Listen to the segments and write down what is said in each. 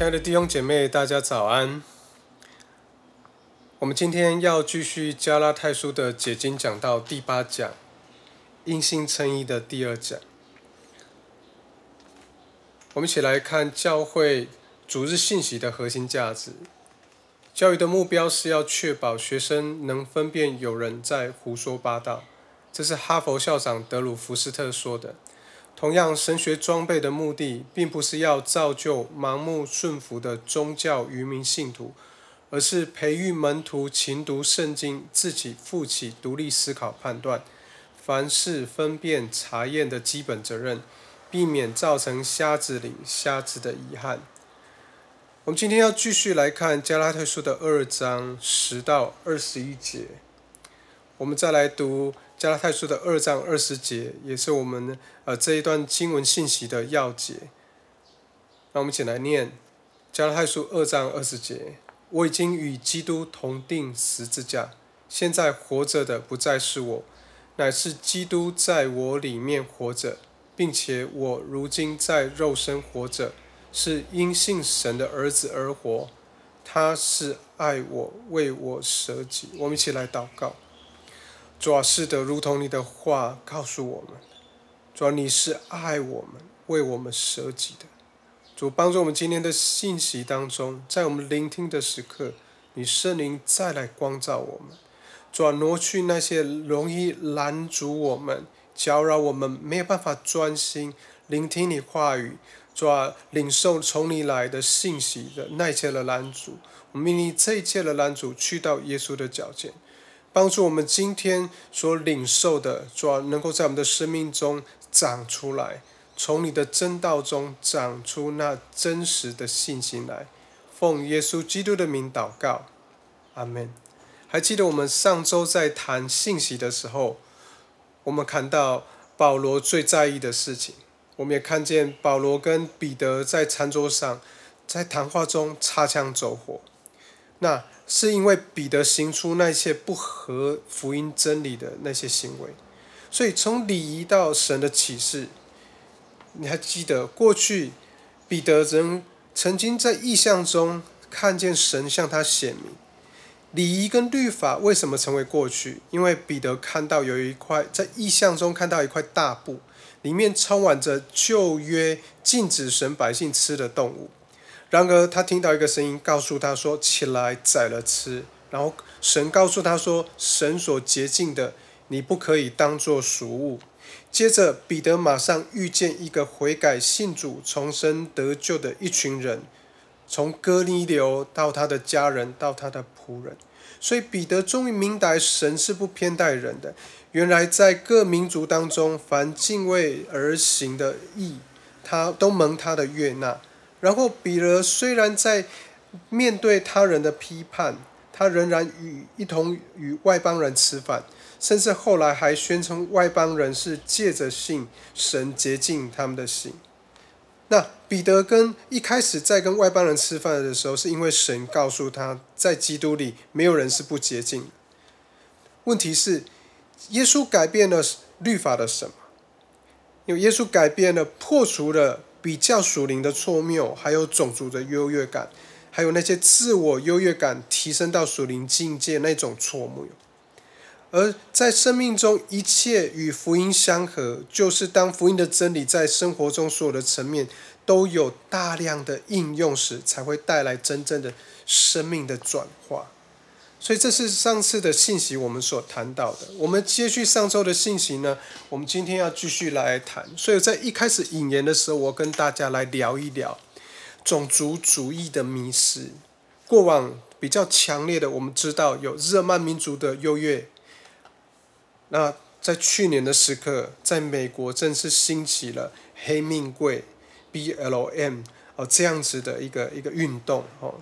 亲爱的弟兄姐妹，大家早安。我们今天要继续加拉太书的解经讲到第八讲，因信称义的第二讲。我们一起来看教会主日信息的核心价值。教育的目标是要确保学生能分辨有人在胡说八道，这是哈佛校长德鲁福斯特说的。同样，神学装备的目的，并不是要造就盲目顺服的宗教愚民信徒，而是培育门徒勤读圣经，自己负起独立思考、判断、凡事分辨、查验的基本责任，避免造成瞎子领瞎子的遗憾。我们今天要继续来看加拉太书的二章十到二十一节，我们再来读。加拉太书的二章二十节，也是我们呃这一段经文信息的要节。那我们一起来念加拉太书二章二十节：我已经与基督同定十字架，现在活着的不再是我，乃是基督在我里面活着，并且我如今在肉身活着，是因信神的儿子而活。他是爱我，为我舍己。我们一起来祷告。主啊，是的，如同你的话告诉我们，主啊，你是爱我们、为我们舍己的。主帮助我们今天的信息当中，在我们聆听的时刻，你圣灵再来光照我们，主啊，挪去那些容易拦阻我们、搅扰我们没有办法专心聆听你话语，主啊，领受从你来的信息的那一切的拦阻，我们命令这一切的拦阻去到耶稣的脚前。帮助我们今天所领受的，主要能够在我们的生命中长出来，从你的真道中长出那真实的信心来。奉耶稣基督的名祷告，阿门。还记得我们上周在谈信息的时候，我们看到保罗最在意的事情，我们也看见保罗跟彼得在餐桌上，在谈话中擦枪走火。那是因为彼得行出那些不合福音真理的那些行为，所以从礼仪到神的启示，你还记得过去彼得曾曾经在意象中看见神向他显明。礼仪跟律法为什么成为过去？因为彼得看到有一块在意象中看到一块大布，里面充满着旧约禁止神百姓吃的动物。然而，他听到一个声音告诉他说：“起来宰了吃。”然后神告诉他说：“神所洁净的，你不可以当作俗物。”接着，彼得马上遇见一个悔改信主、重生得救的一群人，从哥尼流到他的家人，到他的仆人。所以，彼得终于明白神是不偏待人的。原来，在各民族当中，凡敬畏而行的义，他都蒙他的悦纳。然后彼得虽然在面对他人的批判，他仍然与一同与外邦人吃饭，甚至后来还宣称外邦人是借着信神洁净他们的心。那彼得跟一开始在跟外邦人吃饭的时候，是因为神告诉他在基督里没有人是不洁净。问题是耶稣改变了律法的什么？因为耶稣改变了破除了。比较属灵的错谬，还有种族的优越感，还有那些自我优越感提升到属灵境界那种错谬。而在生命中，一切与福音相合，就是当福音的真理在生活中所有的层面都有大量的应用时，才会带来真正的生命的转化。所以这是上次的信息，我们所谈到的。我们接续上周的信息呢，我们今天要继续来谈。所以在一开始引言的时候，我跟大家来聊一聊种族主义的迷失。过往比较强烈的，我们知道有日耳曼民族的优越。那在去年的时刻，在美国正式兴起了黑命贵 （BLM） 哦这样子的一个一个运动哦。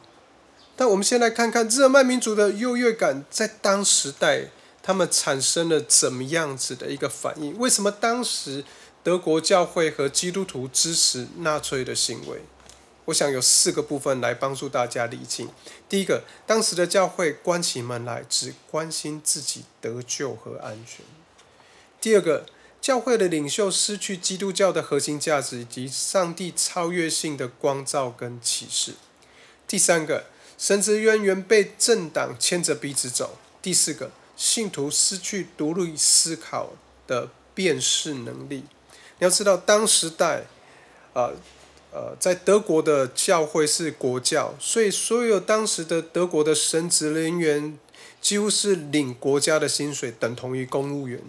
但我们先来看看日耳曼民族的优越感在当时代，他们产生了怎么样子的一个反应？为什么当时德国教会和基督徒支持纳粹的行为？我想有四个部分来帮助大家理清。第一个，当时的教会关起门来只关心自己得救和安全。第二个，教会的领袖失去基督教的核心价值以及上帝超越性的光照跟启示。第三个，神职人员被政党牵着鼻子走。第四个，信徒失去独立思考的辨识能力。你要知道，当时代，呃呃，在德国的教会是国教，所以所有当时的德国的神职人员几乎是领国家的薪水，等同于公务员。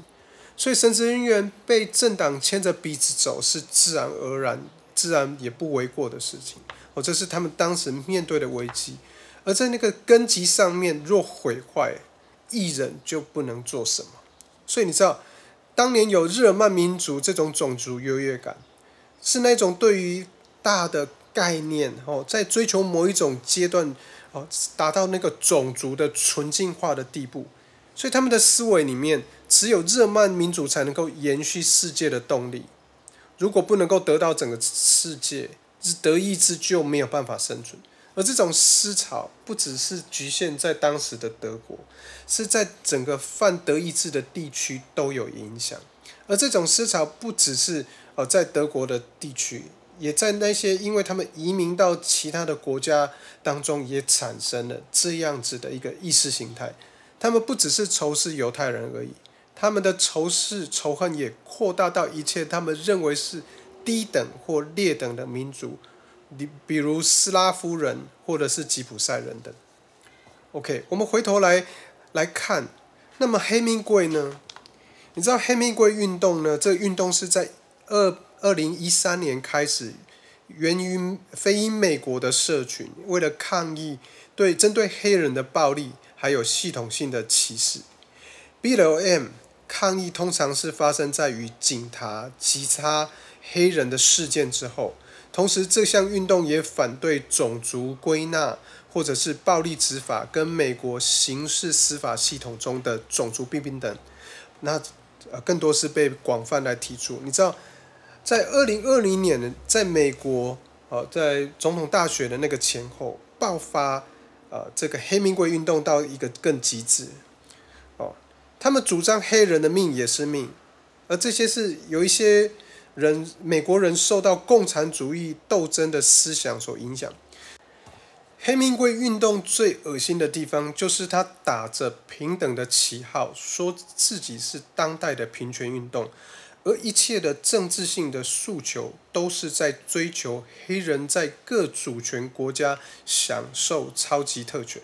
所以神职人员被政党牵着鼻子走，是自然而然、自然也不为过的事情。哦，这是他们当时面对的危机。而在那个根基上面若毁坏，一人就不能做什么。所以你知道，当年有日耳曼民族这种种族优越感，是那种对于大的概念哦，在追求某一种阶段哦，达到那个种族的纯净化的地步。所以他们的思维里面，只有日耳曼民族才能够延续世界的动力。如果不能够得到整个世界，德意志就没有办法生存。而这种思潮不只是局限在当时的德国，是在整个泛德意志的地区都有影响。而这种思潮不只是呃在德国的地区，也在那些因为他们移民到其他的国家当中，也产生了这样子的一个意识形态。他们不只是仇视犹太人而已，他们的仇视仇恨也扩大到一切他们认为是低等或劣等的民族，你比如斯拉夫人或者是吉普赛人等。OK，我们回头来来看，那么黑名贵呢？你知道黑名贵运动呢？这运动是在二二零一三年开始，源于非英美国的社群，为了抗议对针对黑人的暴力。还有系统性的歧视，BLM 抗议通常是发生在与警察击杀黑人的事件之后。同时，这项运动也反对种族归纳或者是暴力执法跟美国刑事司法系统中的种族不平等。那呃，更多是被广泛来提出。你知道，在二零二零年，在美国，呃，在总统大选的那个前后爆发。呃，这个黑名贵运动到一个更极致，哦，他们主张黑人的命也是命，而这些是有一些人美国人受到共产主义斗争的思想所影响。黑名贵运动最恶心的地方，就是他打着平等的旗号，说自己是当代的平权运动。而一切的政治性的诉求，都是在追求黑人在各主权国家享受超级特权。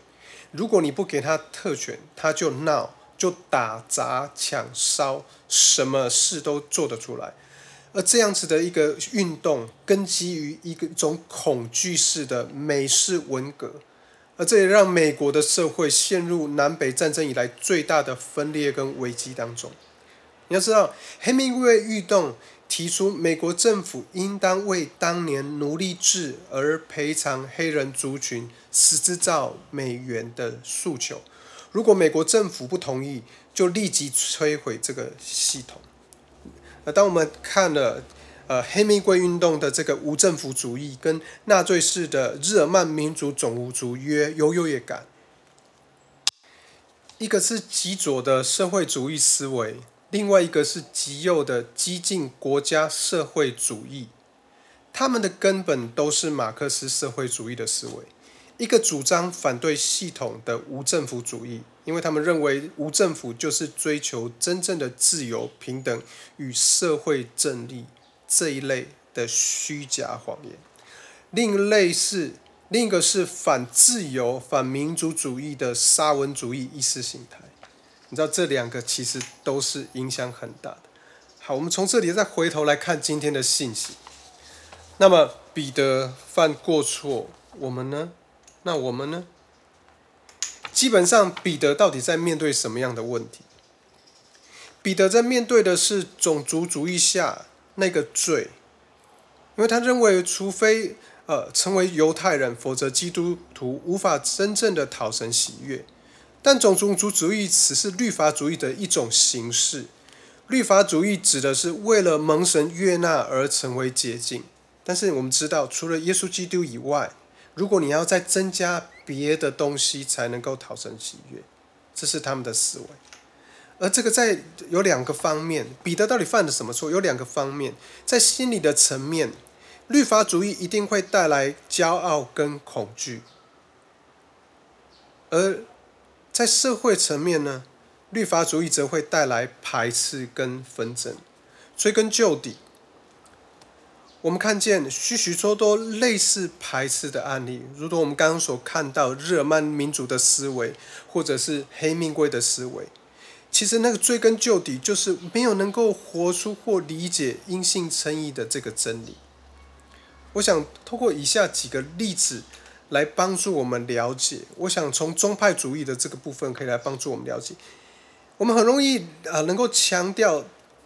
如果你不给他特权，他就闹，就打砸抢烧，什么事都做得出来。而这样子的一个运动，根基于一个种恐惧式的美式文革，而这也让美国的社会陷入南北战争以来最大的分裂跟危机当中。你要知道，黑名贵运动提出美国政府应当为当年奴隶制而赔偿黑人族群十兆美元的诉求。如果美国政府不同意，就立即摧毁这个系统。那当我们看了呃黑玫瑰运动的这个无政府主义跟纳粹式的日耳曼民族种族约有优越感，一个是极左的社会主义思维。另外一个是极右的激进国家社会主义，他们的根本都是马克思社会主义的思维。一个主张反对系统的无政府主义，因为他们认为无政府就是追求真正的自由、平等与社会正义这一类的虚假谎言。另一类是另一个是反自由、反民族主义的沙文主义意识形态。你知道这两个其实都是影响很大的。好，我们从这里再回头来看今天的信息。那么彼得犯过错，我们呢？那我们呢？基本上彼得到底在面对什么样的问题？彼得在面对的是种族主义下那个罪，因为他认为，除非呃成为犹太人，否则基督徒无法真正的讨神喜悦。但种族主义只是律法主义的一种形式。律法主义指的是为了蒙神悦纳而成为捷径。但是我们知道，除了耶稣基督以外，如果你要再增加别的东西才能够讨生喜悦，这是他们的思维。而这个在有两个方面，彼得到底犯了什么错？有两个方面，在心理的层面，律法主义一定会带来骄傲跟恐惧；而在社会层面呢，律法主义则会带来排斥跟纷争。追根究底。我们看见许许多多类似排斥的案例，如同我们刚刚所看到日耳曼民族的思维，或者是黑命贵的思维。其实那个追根究底，就是没有能够活出或理解因信称义的这个真理。我想通过以下几个例子来帮助我们了解。我想从宗派主义的这个部分可以来帮助我们了解。我们很容易啊，能够强调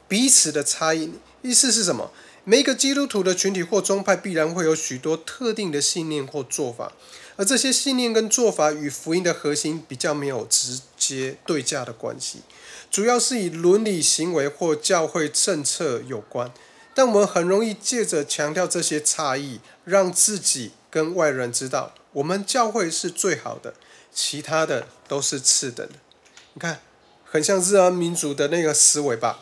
彼此的差异，意思是什么？每一个基督徒的群体或宗派必然会有许多特定的信念或做法，而这些信念跟做法与福音的核心比较没有直接对价的关系，主要是以伦理行为或教会政策有关。但我们很容易借着强调这些差异，让自己跟外人知道我们教会是最好的，其他的都是次等的。你看，很像日安民族的那个思维吧。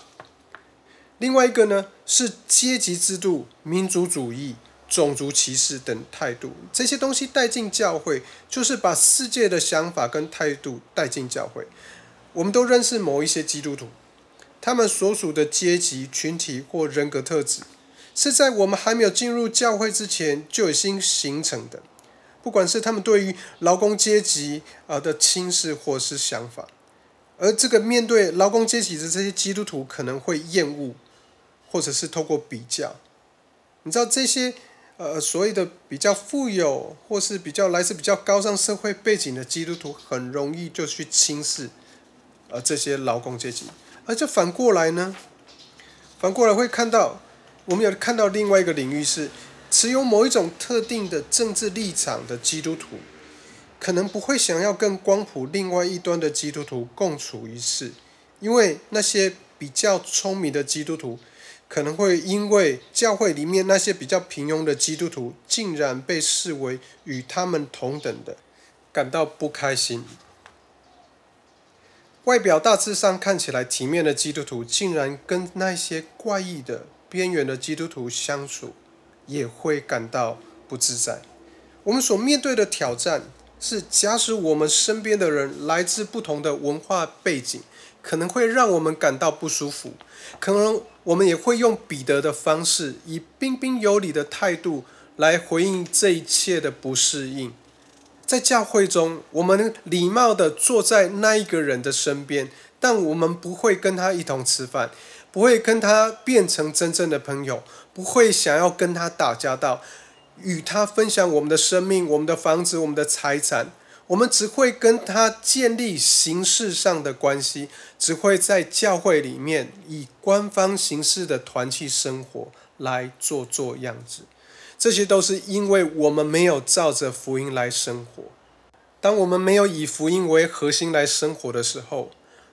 另外一个呢，是阶级制度、民族主义、种族歧视等态度，这些东西带进教会，就是把世界的想法跟态度带进教会。我们都认识某一些基督徒，他们所属的阶级群体或人格特质，是在我们还没有进入教会之前就已经形成的。不管是他们对于劳工阶级啊的轻视或是想法，而这个面对劳工阶级的这些基督徒可能会厌恶。或者是透过比较，你知道这些呃所谓的比较富有或是比较来自比较高尚社会背景的基督徒，很容易就去轻视呃这些劳工阶级，而这反过来呢，反过来会看到我们有看到另外一个领域是持有某一种特定的政治立场的基督徒，可能不会想要跟光谱另外一端的基督徒共处一室，因为那些比较聪明的基督徒。可能会因为教会里面那些比较平庸的基督徒，竟然被视为与他们同等的，感到不开心。外表大致上看起来体面的基督徒，竟然跟那些怪异的边缘的基督徒相处，也会感到不自在。我们所面对的挑战是，假使我们身边的人来自不同的文化背景。可能会让我们感到不舒服，可能我们也会用彼得的方式，以彬彬有礼的态度来回应这一切的不适应。在教会中，我们礼貌的坐在那一个人的身边，但我们不会跟他一同吃饭，不会跟他变成真正的朋友，不会想要跟他打交道，与他分享我们的生命、我们的房子、我们的财产。我们只会跟他建立形式上的关系，只会在教会里面以官方形式的团契生活来做做样子。这些都是因为我们没有照着福音来生活。当我们没有以福音为核心来生活的时候，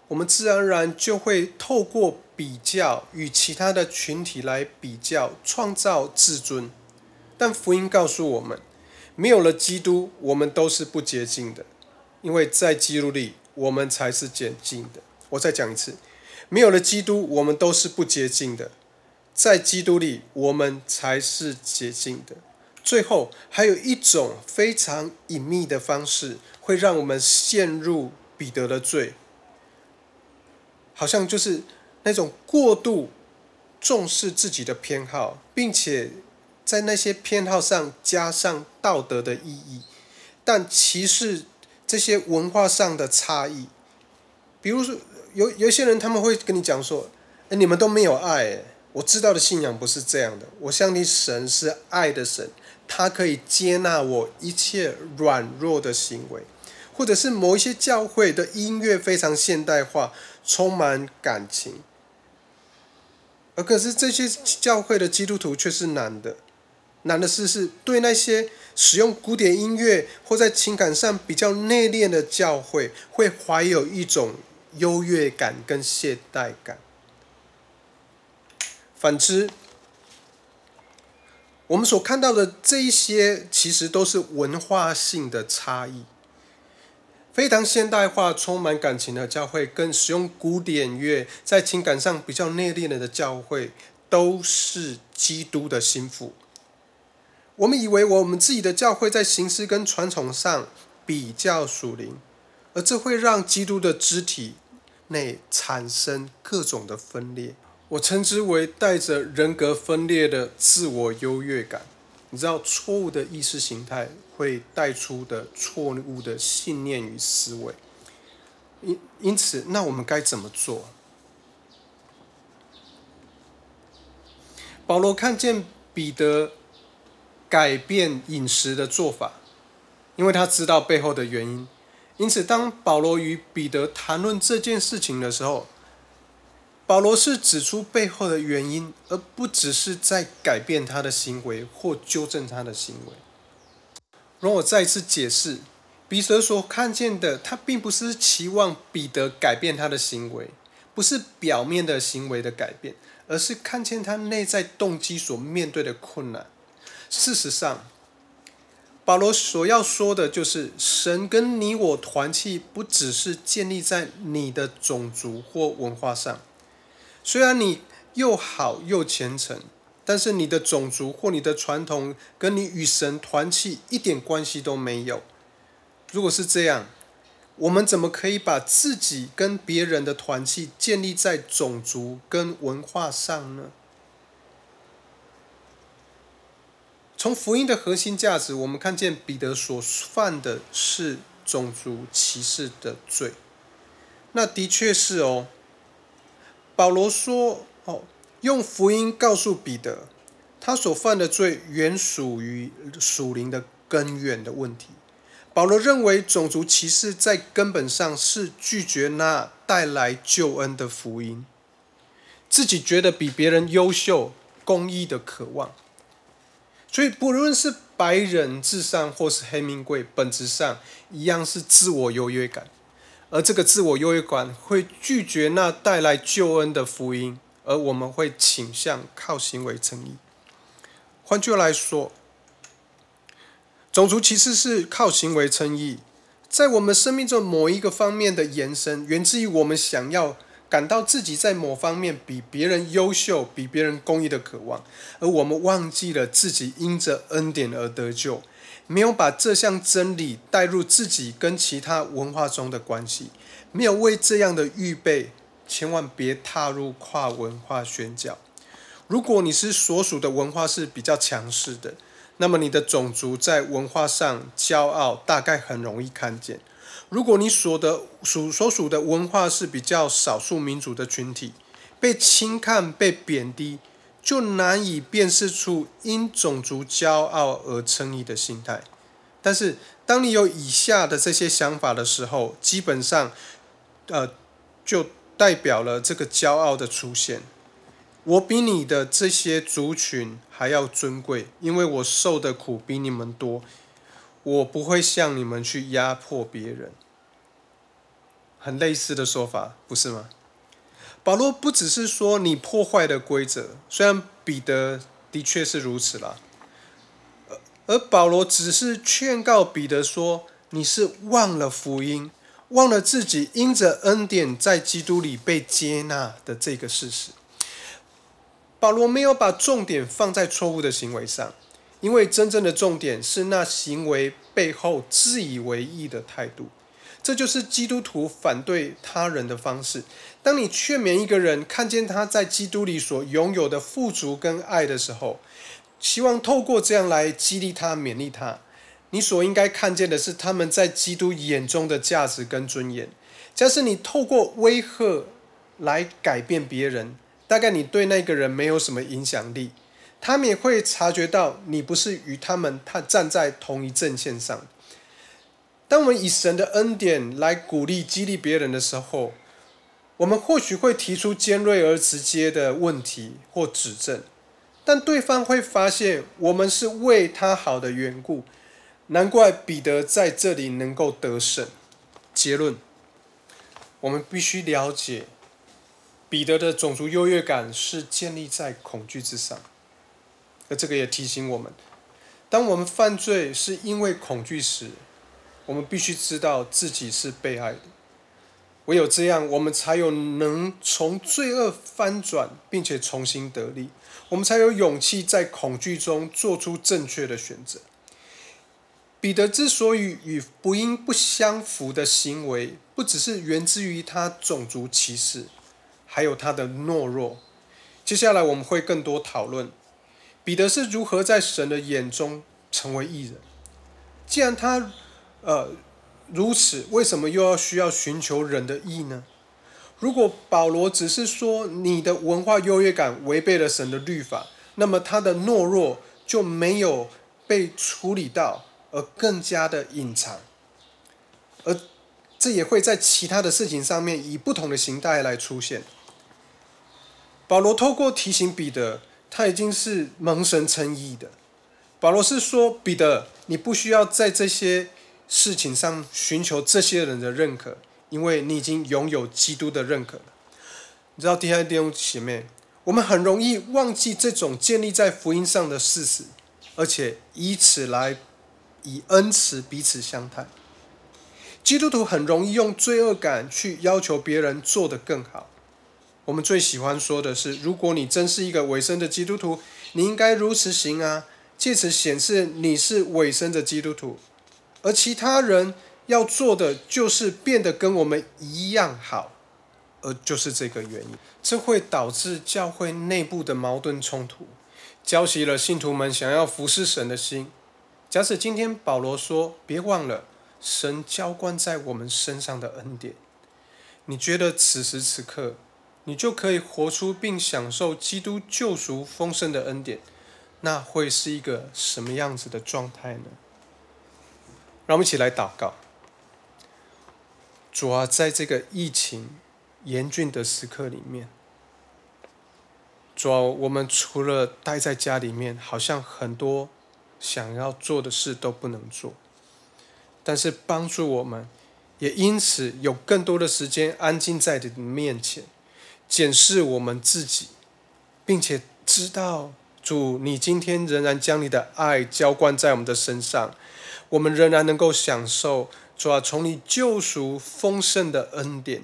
我们自然而然就会透过比较与其他的群体来比较，创造自尊。但福音告诉我们。没有了基督，我们都是不洁净的，因为在基督里，我们才是洁净的。我再讲一次，没有了基督，我们都是不洁净的，在基督里，我们才是洁净的。最后，还有一种非常隐秘的方式，会让我们陷入彼得的罪，好像就是那种过度重视自己的偏好，并且。在那些偏好上加上道德的意义，但歧视这些文化上的差异。比如说，有有些人他们会跟你讲说：“哎，你们都没有爱。”我知道的信仰不是这样的。我相信神是爱的神，他可以接纳我一切软弱的行为，或者是某一些教会的音乐非常现代化，充满感情。而可是这些教会的基督徒却是男的。难的是，是对那些使用古典音乐或在情感上比较内敛的教会，会怀有一种优越感跟懈怠感。反之，我们所看到的这一些，其实都是文化性的差异。非常现代化、充满感情的教会，跟使用古典乐、在情感上比较内敛的教会，都是基督的心腹。我们以为我们自己的教会在形式跟传统上比较属灵，而这会让基督的肢体内产生各种的分裂。我称之为带着人格分裂的自我优越感。你知道，错误的意识形态。会带出的错误的信念与思维，因因此，那我们该怎么做？保罗看见彼得改变饮食的做法，因为他知道背后的原因。因此，当保罗与彼得谈论这件事情的时候，保罗是指出背后的原因，而不只是在改变他的行为或纠正他的行为。容我再次解释，彼得所看见的，他并不是期望彼得改变他的行为，不是表面的行为的改变，而是看见他内在动机所面对的困难。事实上，保罗所要说的就是，神跟你我团契，不只是建立在你的种族或文化上，虽然你又好又虔诚。但是你的种族或你的传统跟你与神团契一点关系都没有。如果是这样，我们怎么可以把自己跟别人的团契建立在种族跟文化上呢？从福音的核心价值，我们看见彼得所犯的是种族歧视的罪。那的确是哦。保罗说：“哦。”用福音告诉彼得，他所犯的罪原属于属灵的根源的问题。保罗认为种族歧视在根本上是拒绝那带来救恩的福音，自己觉得比别人优秀、公义的渴望。所以不论是白人至上或是黑名贵，本质上一样是自我优越感，而这个自我优越感会拒绝那带来救恩的福音。而我们会倾向靠行为称义。换句话来说，种族歧视是靠行为称义，在我们生命中某一个方面的延伸，源自于我们想要感到自己在某方面比别人优秀、比别人公义的渴望，而我们忘记了自己因着恩典而得救，没有把这项真理带入自己跟其他文化中的关系，没有为这样的预备。千万别踏入跨文化宣教。如果你是所属的文化是比较强势的，那么你的种族在文化上骄傲，大概很容易看见。如果你所的属所属的文化是比较少数民族的群体，被轻看、被贬低，就难以辨识出因种族骄傲而称义的心态。但是，当你有以下的这些想法的时候，基本上，呃，就。代表了这个骄傲的出现。我比你的这些族群还要尊贵，因为我受的苦比你们多。我不会向你们去压迫别人。很类似的说法，不是吗？保罗不只是说你破坏的规则，虽然彼得的确是如此啦。而保罗只是劝告彼得说，你是忘了福音。忘了自己因着恩典在基督里被接纳的这个事实。保罗没有把重点放在错误的行为上，因为真正的重点是那行为背后自以为意的态度。这就是基督徒反对他人的方式。当你劝勉一个人看见他在基督里所拥有的富足跟爱的时候，希望透过这样来激励他、勉励他。你所应该看见的是他们在基督眼中的价值跟尊严。假使你透过威吓来改变别人，大概你对那个人没有什么影响力。他们也会察觉到你不是与他们他站在同一阵线上。当我们以神的恩典来鼓励激励别人的时候，我们或许会提出尖锐而直接的问题或指正，但对方会发现我们是为他好的缘故。难怪彼得在这里能够得胜。结论：我们必须了解，彼得的种族优越感是建立在恐惧之上。而这个也提醒我们，当我们犯罪是因为恐惧时，我们必须知道自己是被爱的。唯有这样，我们才有能从罪恶翻转，并且重新得力。我们才有勇气在恐惧中做出正确的选择。彼得之所以与福音不相符的行为，不只是源自于他种族歧视，还有他的懦弱。接下来我们会更多讨论彼得是如何在神的眼中成为艺人。既然他呃如此，为什么又要需要寻求人的意呢？如果保罗只是说你的文化优越感违背了神的律法，那么他的懦弱就没有被处理到。而更加的隐藏，而这也会在其他的事情上面以不同的形态来出现。保罗透过提醒彼得，他已经是蒙神称义的。保罗是说，彼得，你不需要在这些事情上寻求这些人的认可，因为你已经拥有基督的认可了。你知道，弟兄弟兄姐妹，我们很容易忘记这种建立在福音上的事实，而且以此来。以恩慈彼此相待。基督徒很容易用罪恶感去要求别人做得更好。我们最喜欢说的是：如果你真是一个委身的基督徒，你应该如此行啊，借此显示你是委身的基督徒。而其他人要做的就是变得跟我们一样好，而就是这个原因，这会导致教会内部的矛盾冲突，浇熄了信徒们想要服侍神的心。假使今天保罗说：“别忘了神浇灌在我们身上的恩典。”你觉得此时此刻，你就可以活出并享受基督救赎丰盛的恩典，那会是一个什么样子的状态呢？让我们一起来祷告。主啊，在这个疫情严峻的时刻里面，主啊，我们除了待在家里面，好像很多。想要做的事都不能做，但是帮助我们，也因此有更多的时间安静在你的面前，检视我们自己，并且知道主，你今天仍然将你的爱浇灌在我们的身上，我们仍然能够享受主啊从你救赎丰盛的恩典，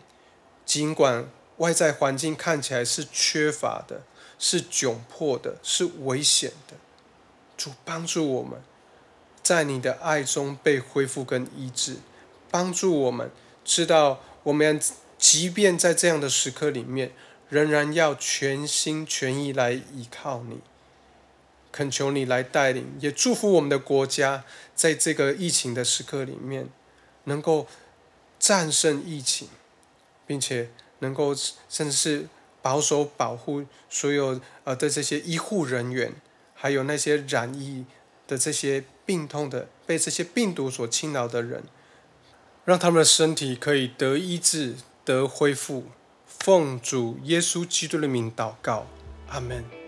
尽管外在环境看起来是缺乏的，是窘迫的，是危险的。主帮助我们，在你的爱中被恢复跟医治，帮助我们知道，我们即便在这样的时刻里面，仍然要全心全意来依靠你，恳求你来带领，也祝福我们的国家，在这个疫情的时刻里面，能够战胜疫情，并且能够甚至是保守保护所有呃的这些医护人员。还有那些染疫的这些病痛的、被这些病毒所侵扰的人，让他们的身体可以得医治、得恢复。奉主耶稣基督的名祷告，阿门。